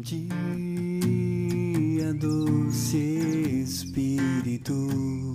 dia, doce Espírito,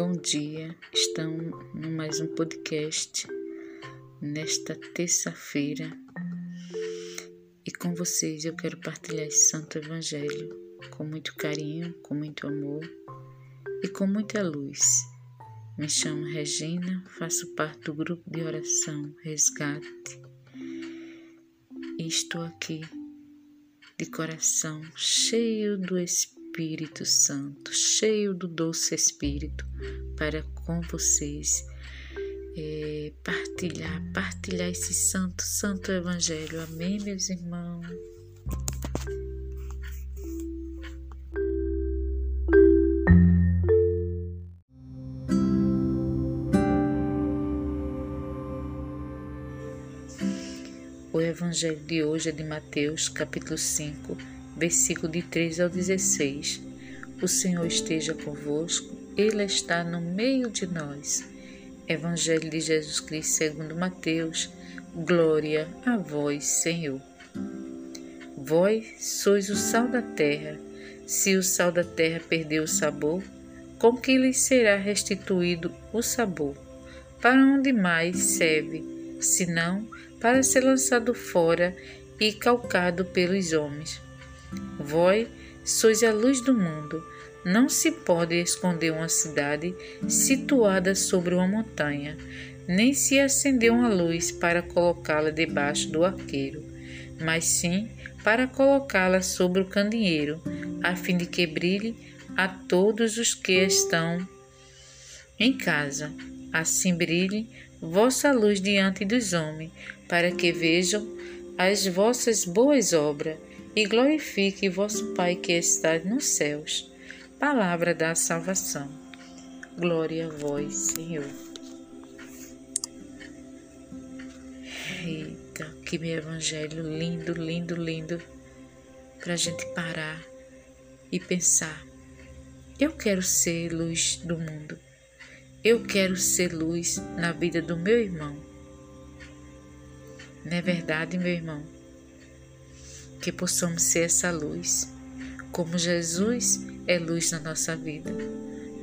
Bom dia, estamos no mais um podcast nesta terça-feira. E com vocês eu quero partilhar esse Santo Evangelho com muito carinho, com muito amor e com muita luz. Me chamo Regina, faço parte do grupo de oração Resgate. E estou aqui de coração cheio do Espírito Santo, cheio do doce Espírito, para com vocês é, partilhar, partilhar esse santo, santo Evangelho. Amém, meus irmãos? O Evangelho de hoje é de Mateus, capítulo 5, versículo de 13 ao 16. O Senhor esteja convosco, Ele está no meio de nós. Evangelho de Jesus Cristo segundo Mateus. Glória a vós, Senhor. Vós sois o sal da terra. Se o sal da terra perder o sabor, com que lhe será restituído o sabor? Para onde mais serve, senão para ser lançado fora e calcado pelos homens? Vós sois a luz do mundo. Não se pode esconder uma cidade situada sobre uma montanha, nem se acender uma luz para colocá-la debaixo do arqueiro, mas sim para colocá-la sobre o candeeiro, a fim de que brilhe a todos os que estão em casa. Assim brilhe vossa luz diante dos homens, para que vejam as vossas boas obras e glorifique vosso Pai que está nos céus. Palavra da salvação. Glória a vós, Senhor. Eita, que meu evangelho lindo, lindo, lindo, para a gente parar e pensar. Eu quero ser luz do mundo. Eu quero ser luz na vida do meu irmão. Não é verdade, meu irmão? Que possamos ser essa luz, como Jesus é luz na nossa vida.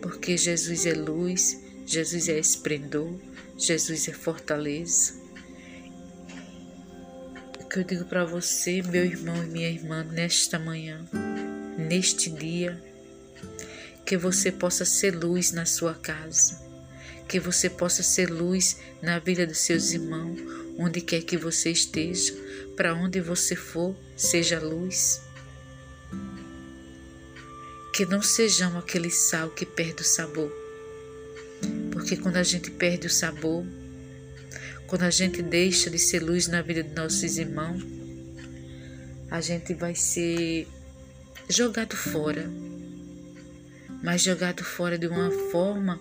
Porque Jesus é luz, Jesus é esplendor, Jesus é fortaleza. O que eu digo para você, meu irmão e minha irmã, nesta manhã, neste dia, que você possa ser luz na sua casa, que você possa ser luz na vida dos seus irmãos, onde quer que você esteja, para onde você for, seja luz. Que não sejamos aquele sal que perde o sabor, porque quando a gente perde o sabor, quando a gente deixa de ser luz na vida de nossos irmãos, a gente vai ser jogado fora mas jogado fora de uma forma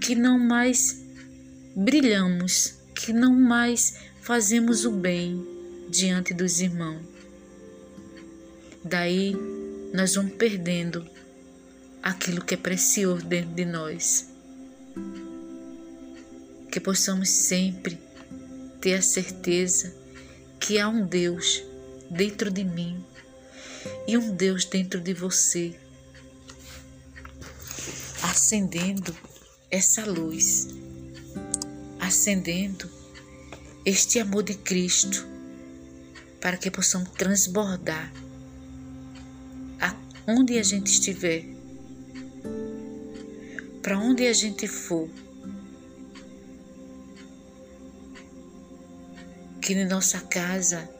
que não mais brilhamos, que não mais fazemos o bem diante dos irmãos. Daí nós vamos perdendo aquilo que é precioso dentro de nós. Que possamos sempre ter a certeza que há um Deus dentro de mim e um Deus dentro de você acendendo essa luz, acendendo este amor de Cristo, para que possamos transbordar aonde a gente estiver, para onde a gente for, que em nossa casa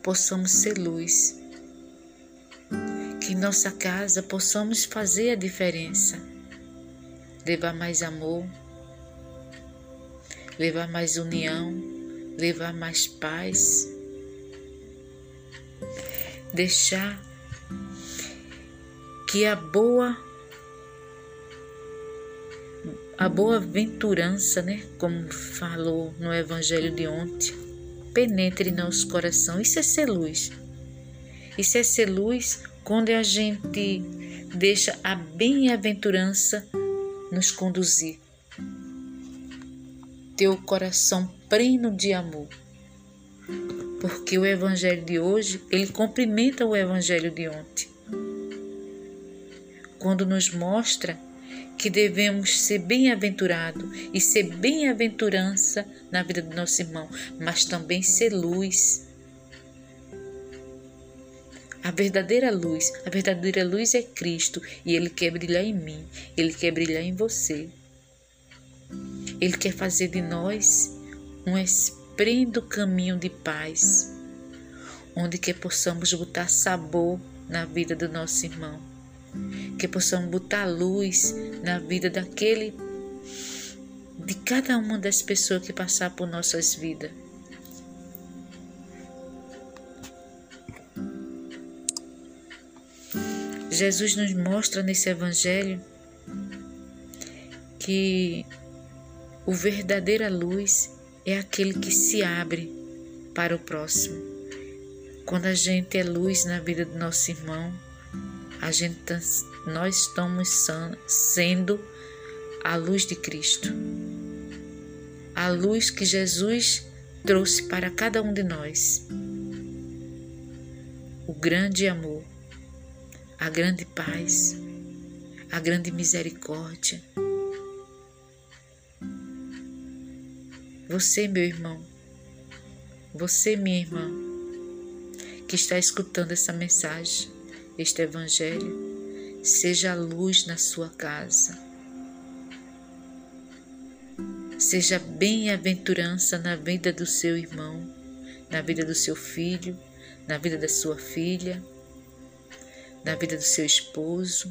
possamos ser luz, que em nossa casa possamos fazer a diferença levar mais amor, levar mais união, levar mais paz, deixar que a boa a boa aventurança, né, como falou no evangelho de ontem, penetre em nosso coração. Isso é ser luz. Isso é ser luz quando a gente deixa a bem-aventurança nos conduzir. Teu coração pleno de amor. Porque o evangelho de hoje, ele cumprimenta o evangelho de ontem. Quando nos mostra que devemos ser bem-aventurado e ser bem-aventurança na vida do nosso irmão, mas também ser luz. A verdadeira luz, a verdadeira luz é Cristo e Ele quer brilhar em mim, Ele quer brilhar em você. Ele quer fazer de nós um esplêndido caminho de paz, onde que possamos botar sabor na vida do nosso irmão, que possamos botar luz na vida daquele, de cada uma das pessoas que passar por nossas vidas. Jesus nos mostra nesse Evangelho que o verdadeira luz é aquele que se abre para o próximo. Quando a gente é luz na vida do nosso irmão, a gente, tá, nós estamos sendo a luz de Cristo. A luz que Jesus trouxe para cada um de nós. O grande amor a grande paz, a grande misericórdia. Você, meu irmão, você, minha irmã, que está escutando essa mensagem, este Evangelho, seja a luz na sua casa. Seja bem-aventurança na vida do seu irmão, na vida do seu filho, na vida da sua filha na vida do seu esposo,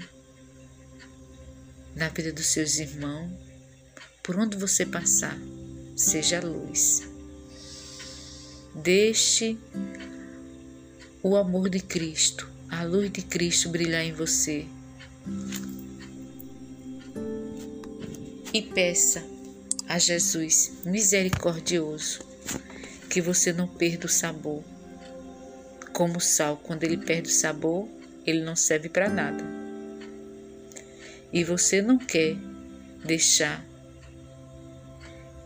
na vida dos seus irmãos, por onde você passar, seja luz. Deixe o amor de Cristo, a luz de Cristo brilhar em você. E peça a Jesus misericordioso que você não perda o sabor. Como o sal, quando ele perde o sabor, ele não serve para nada. E você não quer deixar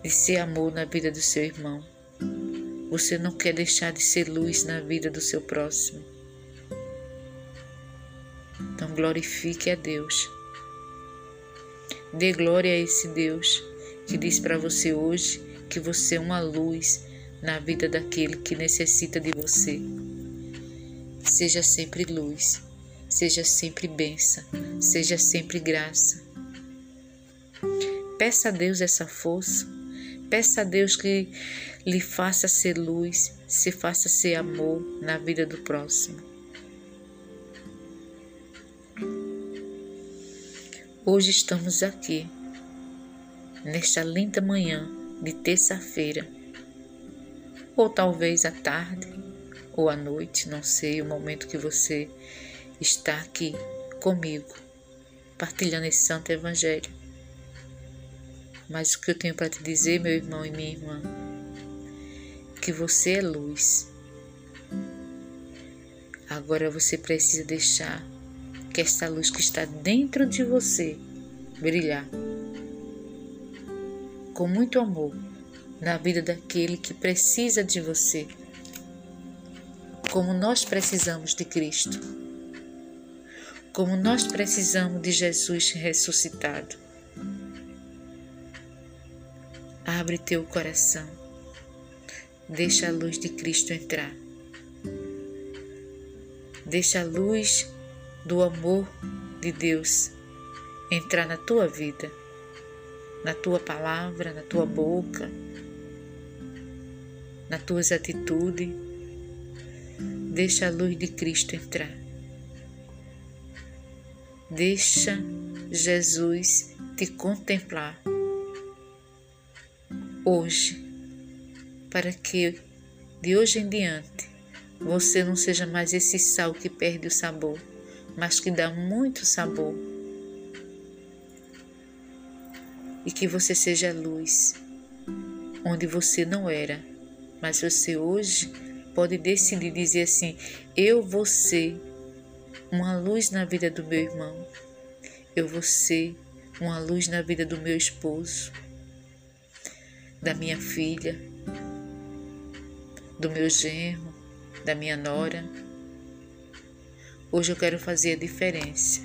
de ser amor na vida do seu irmão. Você não quer deixar de ser luz na vida do seu próximo. Então glorifique a Deus. Dê glória a esse Deus que diz para você hoje que você é uma luz na vida daquele que necessita de você. Seja sempre luz, seja sempre bênção, seja sempre graça. Peça a Deus essa força, peça a Deus que lhe faça ser luz, se faça ser amor na vida do próximo. Hoje estamos aqui, nesta linda manhã de terça-feira, ou talvez à tarde, ou à noite, não sei o momento que você está aqui comigo, partilhando esse santo evangelho. Mas o que eu tenho para te dizer, meu irmão e minha irmã, que você é luz. Agora você precisa deixar que esta luz que está dentro de você brilhar com muito amor na vida daquele que precisa de você como nós precisamos de Cristo, como nós precisamos de Jesus ressuscitado. Abre teu coração, deixa a luz de Cristo entrar, deixa a luz do amor de Deus entrar na tua vida, na tua palavra, na tua boca, nas tuas atitudes. Deixa a luz de Cristo entrar. Deixa Jesus te contemplar hoje, para que de hoje em diante você não seja mais esse sal que perde o sabor, mas que dá muito sabor. E que você seja luz onde você não era, mas você hoje pode decidir dizer assim: eu vou ser uma luz na vida do meu irmão, eu vou ser uma luz na vida do meu esposo, da minha filha, do meu genro, da minha nora. Hoje eu quero fazer a diferença.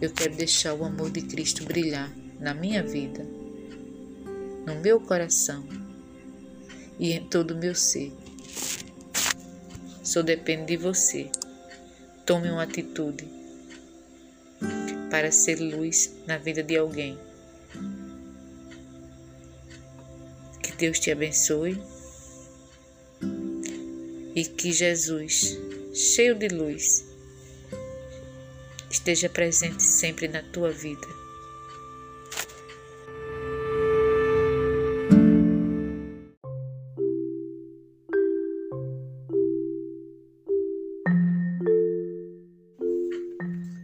Eu quero deixar o amor de Cristo brilhar na minha vida, no meu coração e em todo o meu ser. Só depende de você. Tome uma atitude para ser luz na vida de alguém. Deus te abençoe e que Jesus, cheio de luz, esteja presente sempre na tua vida.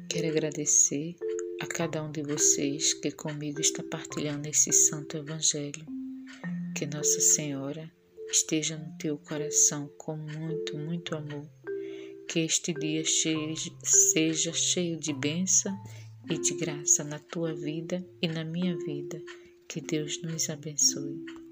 Quero agradecer a cada um de vocês que comigo está partilhando esse santo evangelho. Que Nossa Senhora esteja no teu coração com muito, muito amor. Que este dia seja cheio de bênção e de graça na tua vida e na minha vida. Que Deus nos abençoe.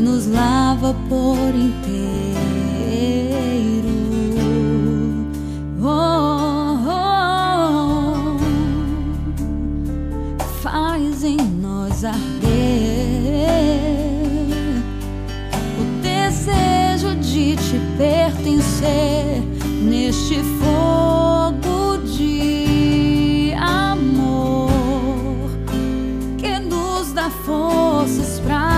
Nos lava por inteiro. pertencer neste fogo de amor que nos dá forças para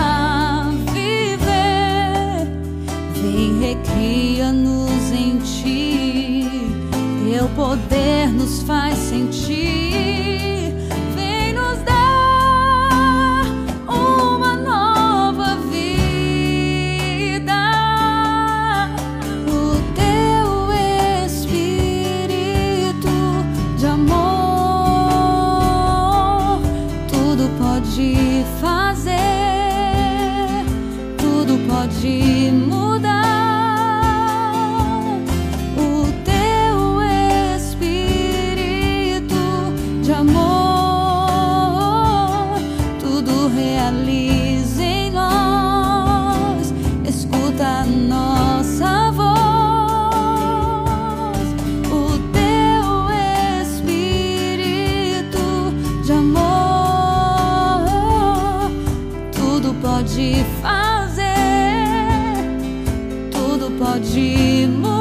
nos faz sentir. Vem nos dar uma nova vida. O teu espírito de amor tudo pode fazer, tudo pode. pode fazer, tudo pode mudar.